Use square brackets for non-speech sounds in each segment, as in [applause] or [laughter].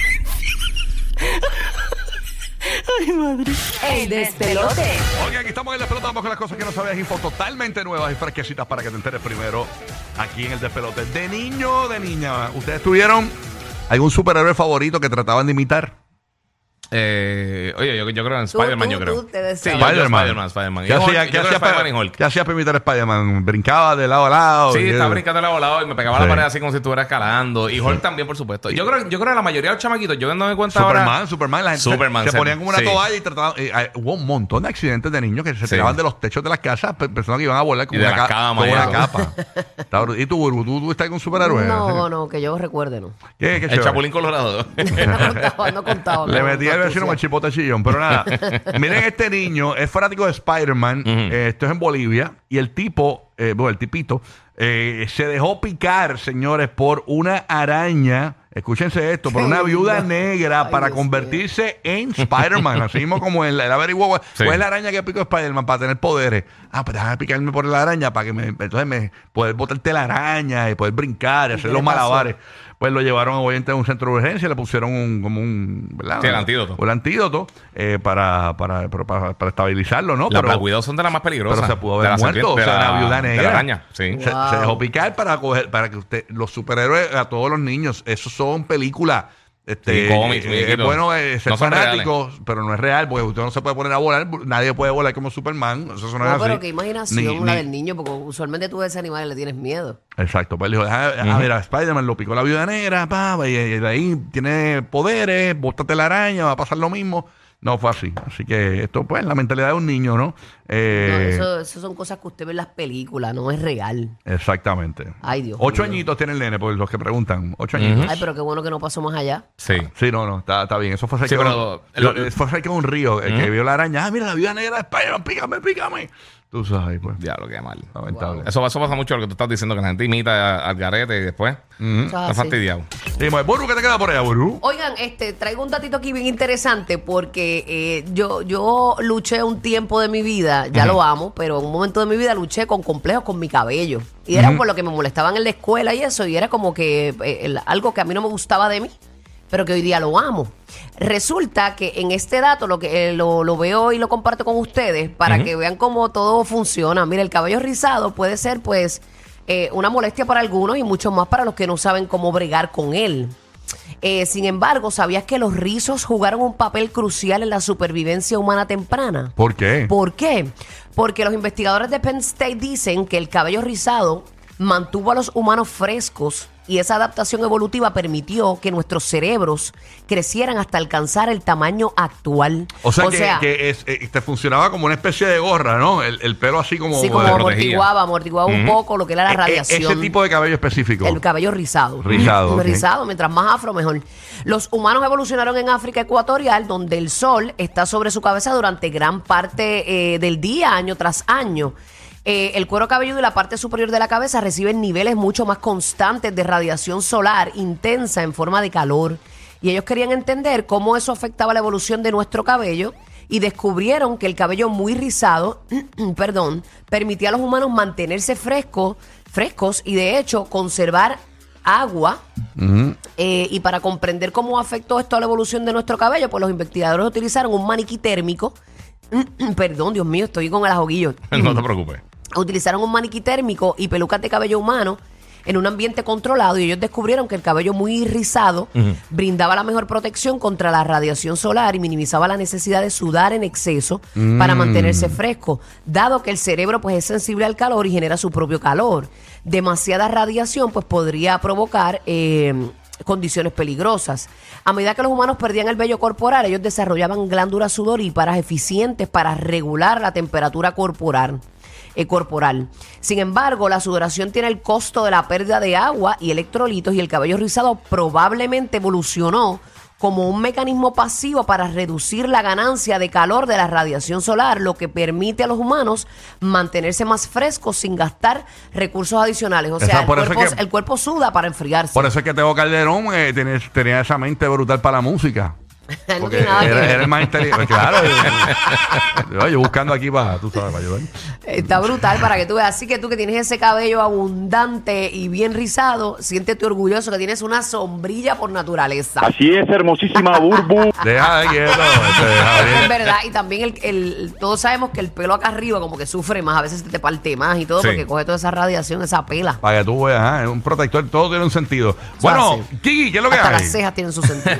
[laughs] madre. ¡Ey, despelote! Oye, aquí estamos en el despelote. Vamos con las cosas que no sabías. Info totalmente nuevas y fresquecitas para que te enteres primero aquí en el despelote. De niño o de niña, ¿ustedes tuvieron algún superhéroe favorito que trataban de imitar? Eh, oye, yo, yo creo en Spider-Man, yo creo. tú te ves sí, Spider-Man. Spider-Man, Spider-Man. ¿Qué hacía, qué hacía Spider-Man y para, Hulk. ¿Qué hacía para imitar a Spider-Man? ¿Brincaba de lado a lado? Sí, estaba brincando de lado a lado y me pegaba Sí. la pared así como si estuviera escalando. Y Hulk también, por supuesto. Yo creo, yo creo que la mayoría de los chamaquitos, yo no me cuenta Superman, ahora. Superman, la gente Superman, se, se- ponían como una sí. toalla y trataban. eh, eh, hubo un montón de accidentes de niños que se Sí. tiraban de los techos de las casas, pe- personas que iban a volar con Y una, ca- camas con y una capa. ¿Y tú, Burbu, tú, tú estás con superhéroes? No, no, que yo recuerde, no. ¿Qué, qué El? Chapulín Colorado. No contaba, no contaba. Le no, con el astucia. chipote chillón, pero nada. [laughs] Miren, este niño es fanático de Spider-Man. eh, esto es en Bolivia. Y el tipo, eh, bueno, el tipito, eh, se dejó picar, señores, por una araña. Escúchense esto, por una viuda negra Ay, para Dios convertirse en Spider-Man. Así mismo como él, él averiguó Sí. cuál es la araña que picó Spider-Man para tener poderes. Ah, pues déjame picarme por la araña para que me, entonces me poder botarte la araña y poder brincar y hacer los malabares. Pues lo llevaron obviamente a un centro de urgencia, le pusieron un, como un, ¿verdad? Sí, el antídoto. Un antídoto eh, para, para, para, para- estabilizarlo, ¿no? Las Pero- Black son de las más peligrosas. pero se pudo De haber la muerto, serpiente- o sea, de la viuda negra. De la araña, sí. se, Wow. se dejó picar para coger, para que usted, los superhéroes a todos los niños, esos son películas. Este, Sí, cómics, eh, muñequitos. es bueno eh, ser No son fanáticos, pero no es real, porque usted no se puede poner a volar, nadie puede volar como Superman, eso no, es No, así. pero qué imaginación Ni- la ni- del niño, porque usualmente tú ves ese animal y le tienes miedo. Exacto, pues dijo, deja, deja ver a Spider-Man, lo picó la viuda negra, pa, y, y de ahí tiene poderes, bóstate la araña, va a pasar lo mismo. No fue así. Así que esto, pues, la mentalidad de un niño, ¿no? No, Eh, eso, eso son cosas que usted ve en las películas, no es real. Exactamente. Ay, Dios Ocho mío. añitos tiene el nene, por los que preguntan. Ocho añitos. Ay, pero qué bueno que no pasó más allá. Sí. Sí, no, no, está, está bien. Eso fue cerca, Sí, de, un- lo- fue cerca de un río. El que vio la araña, ah, mira, la viuda negra de Spider-Man, pícame, pícame. Tú sabes, pues. Diablo, qué mal. Lamentable. Eso, eso pasa mucho lo que tú estás diciendo, que la gente imita a- al garete y después está así. fastidiado. Sí, pues, Buru, ¿qué te queda por allá, Buru? Oigan, este, traigo un datito aquí bien interesante porque eh, yo, yo luché un tiempo de mi vida, ya lo amo, pero en un momento de mi vida luché con complejos con mi cabello. Y era por lo que me molestaban en la escuela y eso, y era como que eh, el- algo que a mí no me gustaba de mí, pero que hoy día lo amo. Resulta que en este dato lo que eh, lo, lo veo y lo comparto con ustedes para que vean cómo todo funciona. Mira, el cabello rizado puede ser pues eh, una molestia para algunos y mucho más para los que no saben cómo bregar con él. Eh, sin embargo, ¿sabías que los rizos jugaron un papel crucial en la supervivencia humana temprana? ¿Por qué? ¿Por qué? Porque los investigadores de Penn State dicen que el cabello rizado mantuvo a los humanos frescos y esa adaptación evolutiva permitió que nuestros cerebros crecieran hasta alcanzar el tamaño actual. O sea, que, que es, eh, te funcionaba como una especie de gorra, ¿no? El, el pelo así como... sí, como amortiguaba, amortiguaba un poco lo que era la Eh, eh, radiación. Ese tipo de cabello específico. El cabello rizado. Rizado. Rizado, mientras más afro, mejor. Los humanos evolucionaron en África ecuatorial, donde el sol está sobre su cabeza durante gran parte eh, del día, año tras año. Eh, el cuero cabelludo y la parte superior de la cabeza reciben niveles mucho más constantes de radiación solar intensa en forma de calor. Y ellos querían entender cómo eso afectaba la evolución de nuestro cabello y descubrieron que el cabello muy rizado, [clears throat] perdón, permitía a los humanos mantenerse frescos, frescos y de hecho conservar agua. Eh, y para comprender cómo afectó esto a la evolución de nuestro cabello, pues los investigadores utilizaron un maniquí térmico. [clears throat] perdón, Dios mío, estoy con el ajoguillo. [laughs] no te preocupes. Utilizaron un maniquí térmico y pelucas de cabello humano en un ambiente controlado y ellos descubrieron que el cabello muy rizado brindaba la mejor protección contra la radiación solar y minimizaba la necesidad de sudar en exceso para mantenerse fresco, dado que el cerebro pues es sensible al calor y genera su propio calor. Demasiada radiación pues podría provocar eh, condiciones peligrosas. A medida que los humanos perdían el vello corporal, ellos desarrollaban glándulas sudoríparas eficientes para regular la temperatura corporal. Eh, corporal. Sin embargo, la sudoración tiene el costo de la pérdida de agua y electrolitos y el cabello rizado probablemente evolucionó como un mecanismo pasivo para reducir la ganancia de calor de la radiación solar, lo que permite a los humanos mantenerse más frescos sin gastar recursos adicionales. O sea, el cuerpo, que- el cuerpo suda para enfriarse. Por eso es que Teo Calderón eh, tenía esa mente brutal para la música. [laughs] No Porque tiene nada que ver. el más inteligente. [laughs] Claro. yo, yo buscando aquí para, tú sabes, para ayudar. Está brutal para que tú veas. Así que tú que tienes ese cabello abundante y bien rizado, siéntete orgulloso que tienes una sombrilla por naturaleza. Así es, hermosísima Burbu. [laughs] Deja de quieto. este, deja de- Es verdad, y también el, el- todos sabemos que el pelo acá arriba como que sufre más, a veces se te parte más y todo Sí. porque coge toda esa radiación, esa pela. Para que tú veas, ah, es un protector, todo tiene un sentido. Bueno, así. Kiki, ¿qué es lo que Hasta hay? las cejas tienen su sentido.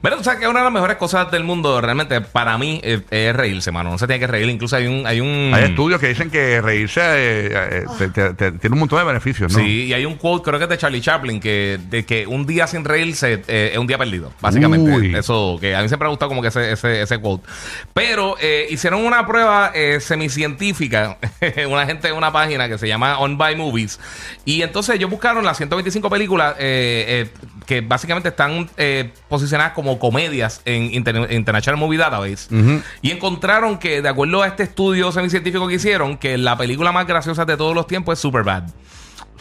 Pero tú sabes que una de las mejores cosas del mundo realmente para mí eh, es, reírse, mano. No se tiene que reír. Incluso hay un... Hay, un, Hay estudios que dicen que reírse eh, eh, te- te- te- tiene un montón de beneficios, ¿no? Sí, y hay un quote, creo que es de Charlie Chaplin, que de que un día sin reírse eh, es un día perdido, básicamente. Uy. Eso, que a mí siempre me ha gustado como que ese, ese, ese quote. Pero hicieron una prueba semicientífica, [laughs] una gente en una página que se llama On By Movies, y entonces ellos buscaron las 125 películas que básicamente están eh, como comedias en Inter- International Movie Database, y encontraron que, de acuerdo a este estudio semicientífico que hicieron, que la película más graciosa de todos los tiempos es Superbad.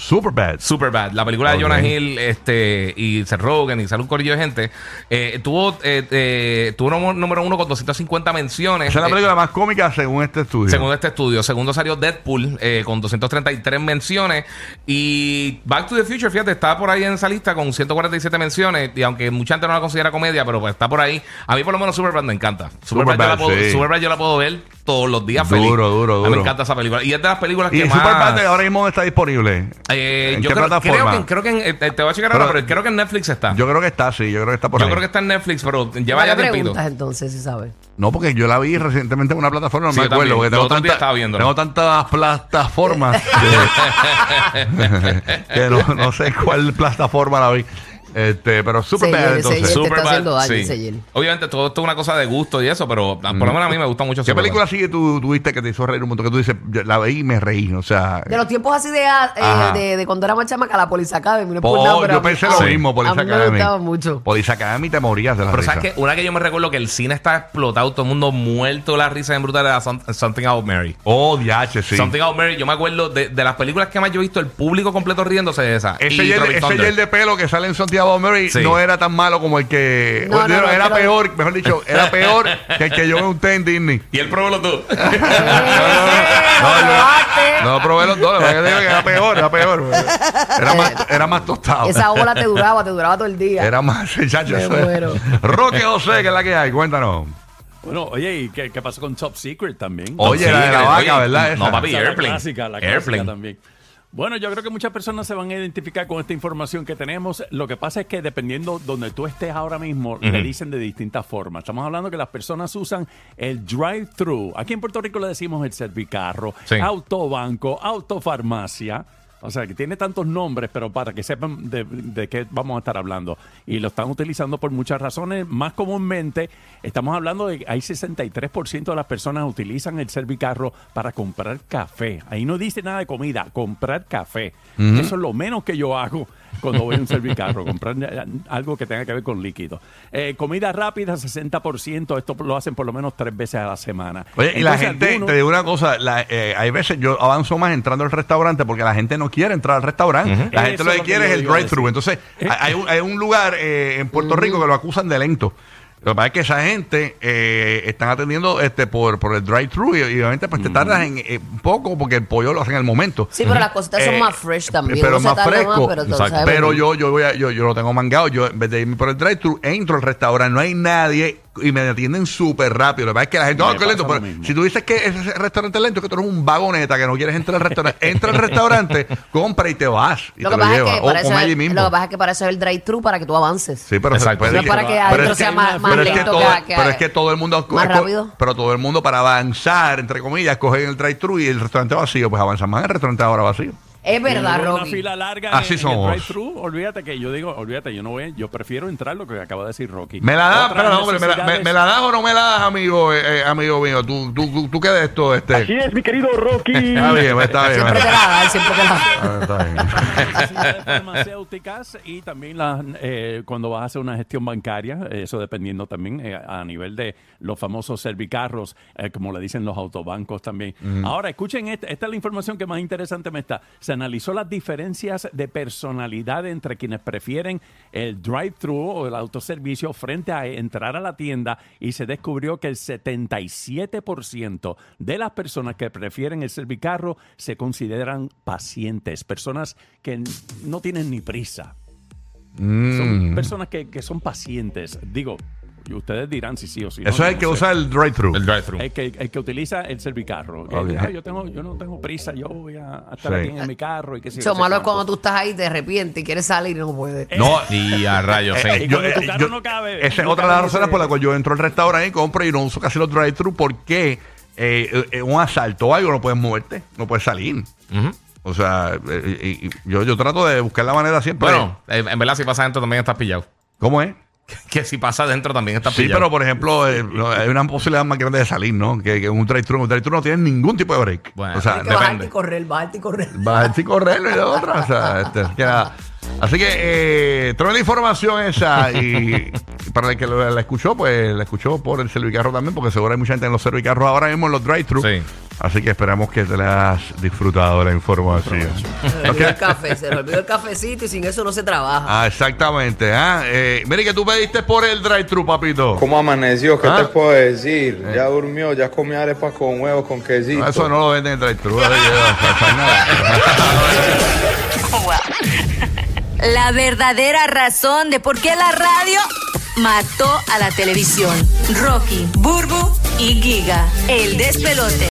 Superbad. Superbad, la película de Jonah Hill este, y Seth Rogen y sale un corillo de gente, eh, tuvo, eh, eh, tuvo número- número uno con 250 menciones. Esa es la eh, película más cómica según este estudio. Según este estudio. Segundo salió Deadpool eh, con 233 menciones. Y Back to the Future, fíjate, está por ahí en esa lista con 147 menciones. Y aunque mucha gente no la considera comedia, pero pues está por ahí. A mí por lo menos Superbad me encanta. Superbad, yo, la Superbad, puedo, sí. Superbad yo la puedo ver todos los días Duro, feliz. duro, A mí duro. me encanta esa película. Y es de las películas ¿Y que más... Superbad ahora mismo está disponible? Eh, ¿En yo qué creo, plataforma? creo que, creo que en- eh, te voy a checar Pero- ahora, pero creo que en Netflix está. Yo, Yo creo que está, sí, yo creo que está por ahí. creo que está en Netflix, pero lleva ya tiempito. preguntas entonces, si sabes. No, porque yo la vi recientemente en una plataforma, no Sí, me yo acuerdo, porque tengo, tanta- tantas plataformas [laughs] que, [laughs] que no, no sé cuál plataforma la vi. Este, pero Superbad Señor, entonces. te está haciendo daño. Obviamente todo esto es una cosa de gusto y eso, pero por lo menos a mí me gusta mucho Mm. ¿Qué Superbad. película sigue tú tuviste que te hizo reír un montón? Que tú dices, yo la veí y me reí, o sea... De los tiempos así de, ah, eh, Ajá. de, de cuando era más chamaca, la Police Academy. No es por Oh, nada, pero yo a mí- pensé lo mismo, Police A mí me Academy. gustaba mucho. Police Academy te morías de la Pero risa. sabes que una que yo me recuerdo que el cine está explotado, todo el mundo muerto, la risa en brutal era Some- Something About Mary. Oh, DH, sí. Something About Mary, yo me acuerdo de, de las películas que más yo he visto, el público completo riéndose de esa. Ese Y gel, Tropic ese Thunder. gel de pelo que sale en Santiago Mary Sí. no era tan malo como el que. No, o- no, no, era pero- peor, mejor dicho, era peor que el que yo me unté en Disney. Y él probó los dos. No, [laughs] no probé los dos, la verdad que digo que era peor, era peor. Era más, era más tostado. Esa ola te duraba, te duraba todo el día. Era más, [laughs] chacho. Me eso- muero. Roque José, que es la que hay, cuéntanos. Bueno, oye, ¿y qué, qué pasó con Top Secret también? Oye, Sí, la de la vaca, oye, ¿verdad? No, Esa. papi, Esa es la Airplane. clásica, la Airplane. clásica también. Bueno, yo creo que muchas personas se van a identificar con esta información que tenemos. Lo que pasa es que dependiendo donde tú estés ahora mismo, le dicen de distintas formas. Estamos hablando que las personas usan el drive-thru. Aquí en Puerto Rico le decimos el servicarro, Sí. autobanco, autofarmacia. O sea, que tiene tantos nombres, pero para que sepan de, de qué vamos a estar hablando. Y lo están utilizando por muchas razones. Más comúnmente, estamos hablando de que hay 63% de las personas utilizan el servicarro para comprar café. Ahí no dice nada de comida, comprar café. Eso es lo menos que yo hago cuando voy a un servicarro, comprar eh, algo que tenga que ver con líquido. Eh, comida rápida, 60%. Esto lo hacen por lo menos tres veces a la semana. Oye, y la gente, algunos- te digo una cosa, la- eh, hay veces yo avanzo más entrando al restaurante porque la gente no quiere entrar al restaurante. La gente lo que quiere es el drive-thru. Entonces, hay, un, hay un lugar eh, en Puerto Rico que lo acusan de lento. Lo que pasa es que esa gente eh, están atendiendo este por, por el drive-thru y, y obviamente pues te tardas en eh, un poco porque el pollo lo hacen en el momento. Sí, pero las cositas son Eh, más fresh también. Pero se más fresco. pero Pero yo, yo, voy a- yo, yo lo tengo mangado. Yo, en vez de irme por el drive-thru, entro al restaurante. No hay nadie. Y me atienden súper rápido. Lo que pasa es que la gente, oh, qué lento. Pero si tú dices que ese restaurante es lento, es que tú eres un vagoneta que no quieres entrar al restaurante. [laughs] Entra al restaurante, compra y te vas. Y Lo te que, lo pasa es llevas. que O para eso come es- allí mismo. lo que pasa es que para eso es el drive-thru, para que tú avances. Sí, pero, Exacto. No es para que adentro sea más- más pero es que lento todo- que- que- pero es que todo el mundo más rápido. pero todo el mundo para avanzar entre comillas cogen el drive-thru y el restaurante vacío pues avanzan más en el restaurante ahora vacío Es verdad, Una Rocky. fila larga Así en, en somos. el drive-thru, olvídate que yo digo, olvídate, yo no voy, yo prefiero entrar lo que acaba de decir Rocky. me la das espera, hombre, me, la, me- necesidades- me la das o no me la das amigo eh, eh, amigo mío tú, tú, tú, tú qué de esto este Así es, mi querido Rocky. [laughs] está bien pues, está bien Siempre te la siempre te la da. Está bien. necesidades farmacéuticas y también las, eh, cuando vas a hacer una gestión bancaria, eso dependiendo también eh, a nivel de los famosos servicarros, eh, como le dicen los autobancos también. Ahora, escuchen, esta, esta es la información que más interesante me está. Se analizó las diferencias de personalidad entre quienes prefieren el drive-thru o el autoservicio frente a entrar a la tienda y se descubrió que el 77% de las personas que prefieren el servicarro se consideran pacientes, personas que no tienen ni prisa. Mm. Son personas que, que son pacientes. Digo, y ustedes dirán si sí o si no. eso es el no que sé. usa el drive-thru El drive-thru. El que, el que utiliza el servicarro. Que, Ok. "Ah, yo, tengo, yo no tengo prisa, yo voy a, a estar Sí. aquí en mi carro y qué sé yo, Lo qué sé malo es cuánto". cuando tú estás ahí, te arrepientes y quieres salir y no puedes. no Y a rayos, sí. Y cuando tu carro no cabe, esa es no otra de las razones ese- por las cuales yo entro al restaurante y compro y no uso casi los drive-thru porque eh, eh, un asalto o algo no puedes moverte, no puedes salir. Ujú. O sea, eh, y- y yo, yo trato de buscar la manera siempre. Bueno, eh, en verdad, si pasa adentro también estás pillado. ¿cómo es? [laughs] Que si pasa adentro también estás Sí, pillado. pero por ejemplo, eh, no, hay una posibilidad más grande de salir, ¿no? Que, un drive-thru. Un drive-thru no tienes ningún tipo de break. Bueno, o sea, que bajarte depende. y correr, bajarte y correr. Bajar y correr y de otra. O sea, este. Así que eh, tremenda información esa. Y [laughs] para el que la escuchó, pues la escuchó por el servicarro también, porque seguro hay mucha gente en los servicarros ahora mismo en los drive-thru. Sí. Así que esperamos que te la has disfrutado de la información. Se le olvidó el café, se le olvidó el cafecito y sin eso no se trabaja. Ah, exactamente. Ah, eh, mire que tú pediste por el drive-thru, papito. ¿Cómo amaneció? ¿Qué Ah. te puedo decir? Ya durmió, ya comió arepas con huevos, con quesito. No, eso no lo venden en drive-thru. eh, o sea, nada. [laughs] La verdadera razón de por qué la radio mató a la televisión. Rocky, Burbu y Giga. El despelote.